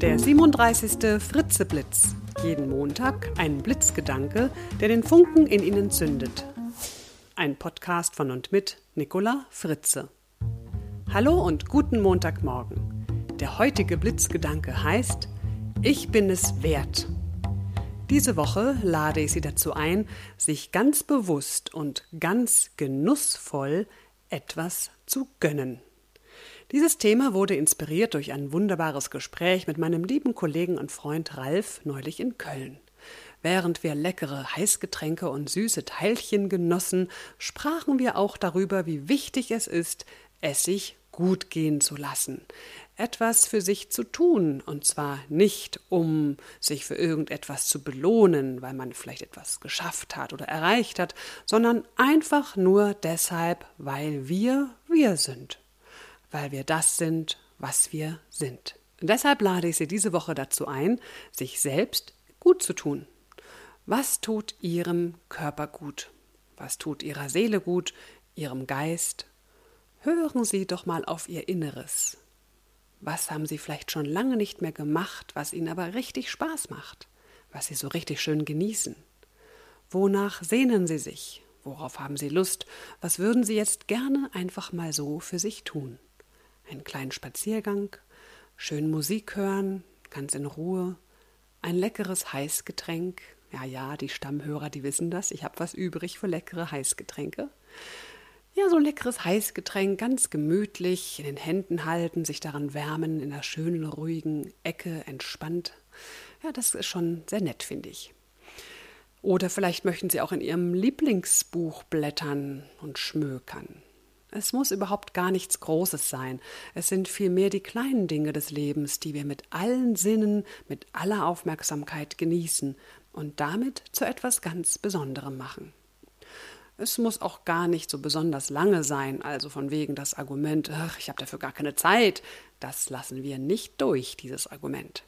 Der 37. Fritzeblitz. Jeden Montag ein Blitzgedanke, der den Funken in Ihnen zündet. Ein Podcast von und mit Nicola Fritze. Hallo und guten Montagmorgen. Der heutige Blitzgedanke heißt Ich bin es wert. Diese Woche lade ich Sie dazu ein, sich ganz bewusst und ganz genussvoll etwas zu gönnen. Dieses Thema wurde inspiriert durch ein wunderbares Gespräch mit meinem lieben Kollegen und Freund Ralf neulich in Köln. Während wir leckere Heißgetränke und süße Teilchen genossen, sprachen wir auch darüber, wie wichtig es ist, es sich gut gehen zu lassen, etwas für sich zu tun, und zwar nicht, um sich für irgendetwas zu belohnen, weil man vielleicht etwas geschafft hat oder erreicht hat, sondern einfach nur deshalb, weil wir wir sind weil wir das sind, was wir sind. Und deshalb lade ich Sie diese Woche dazu ein, sich selbst gut zu tun. Was tut Ihrem Körper gut? Was tut Ihrer Seele gut, Ihrem Geist? Hören Sie doch mal auf Ihr Inneres. Was haben Sie vielleicht schon lange nicht mehr gemacht, was Ihnen aber richtig Spaß macht, was Sie so richtig schön genießen? Wonach sehnen Sie sich? Worauf haben Sie Lust? Was würden Sie jetzt gerne einfach mal so für sich tun? Einen kleinen Spaziergang, schön Musik hören, ganz in Ruhe, ein leckeres Heißgetränk. Ja, ja, die Stammhörer, die wissen das. Ich habe was übrig für leckere Heißgetränke. Ja, so ein leckeres Heißgetränk, ganz gemütlich in den Händen halten, sich daran wärmen, in einer schönen, ruhigen Ecke, entspannt. Ja, das ist schon sehr nett, finde ich. Oder vielleicht möchten Sie auch in Ihrem Lieblingsbuch blättern und schmökern. Es muss überhaupt gar nichts Großes sein. Es sind vielmehr die kleinen Dinge des Lebens, die wir mit allen Sinnen, mit aller Aufmerksamkeit genießen und damit zu etwas ganz Besonderem machen. Es muss auch gar nicht so besonders lange sein, also von wegen das Argument, ach, ich habe dafür gar keine Zeit, das lassen wir nicht durch, dieses Argument.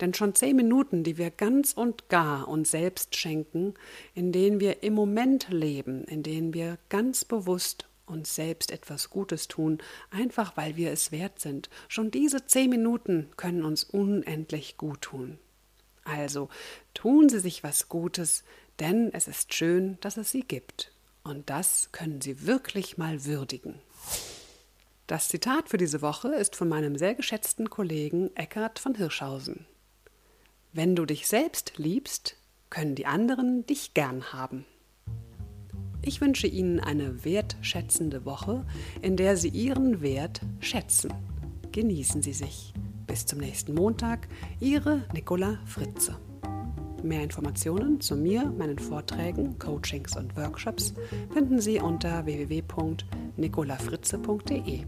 Denn schon zehn Minuten, die wir ganz und gar uns selbst schenken, in denen wir im Moment leben, in denen wir ganz bewusst uns selbst etwas Gutes tun, einfach weil wir es wert sind. Schon diese zehn Minuten können uns unendlich gut tun. Also tun Sie sich was Gutes, denn es ist schön, dass es sie gibt. Und das können Sie wirklich mal würdigen. Das Zitat für diese Woche ist von meinem sehr geschätzten Kollegen Eckhard von Hirschhausen. Wenn du dich selbst liebst, können die anderen dich gern haben. Ich wünsche Ihnen eine wertschätzende Woche, in der Sie Ihren Wert schätzen. Genießen Sie sich. Bis zum nächsten Montag, Ihre Nicola Fritze. Mehr Informationen zu mir, meinen Vorträgen, Coachings und Workshops finden Sie unter www.nicolafritze.de.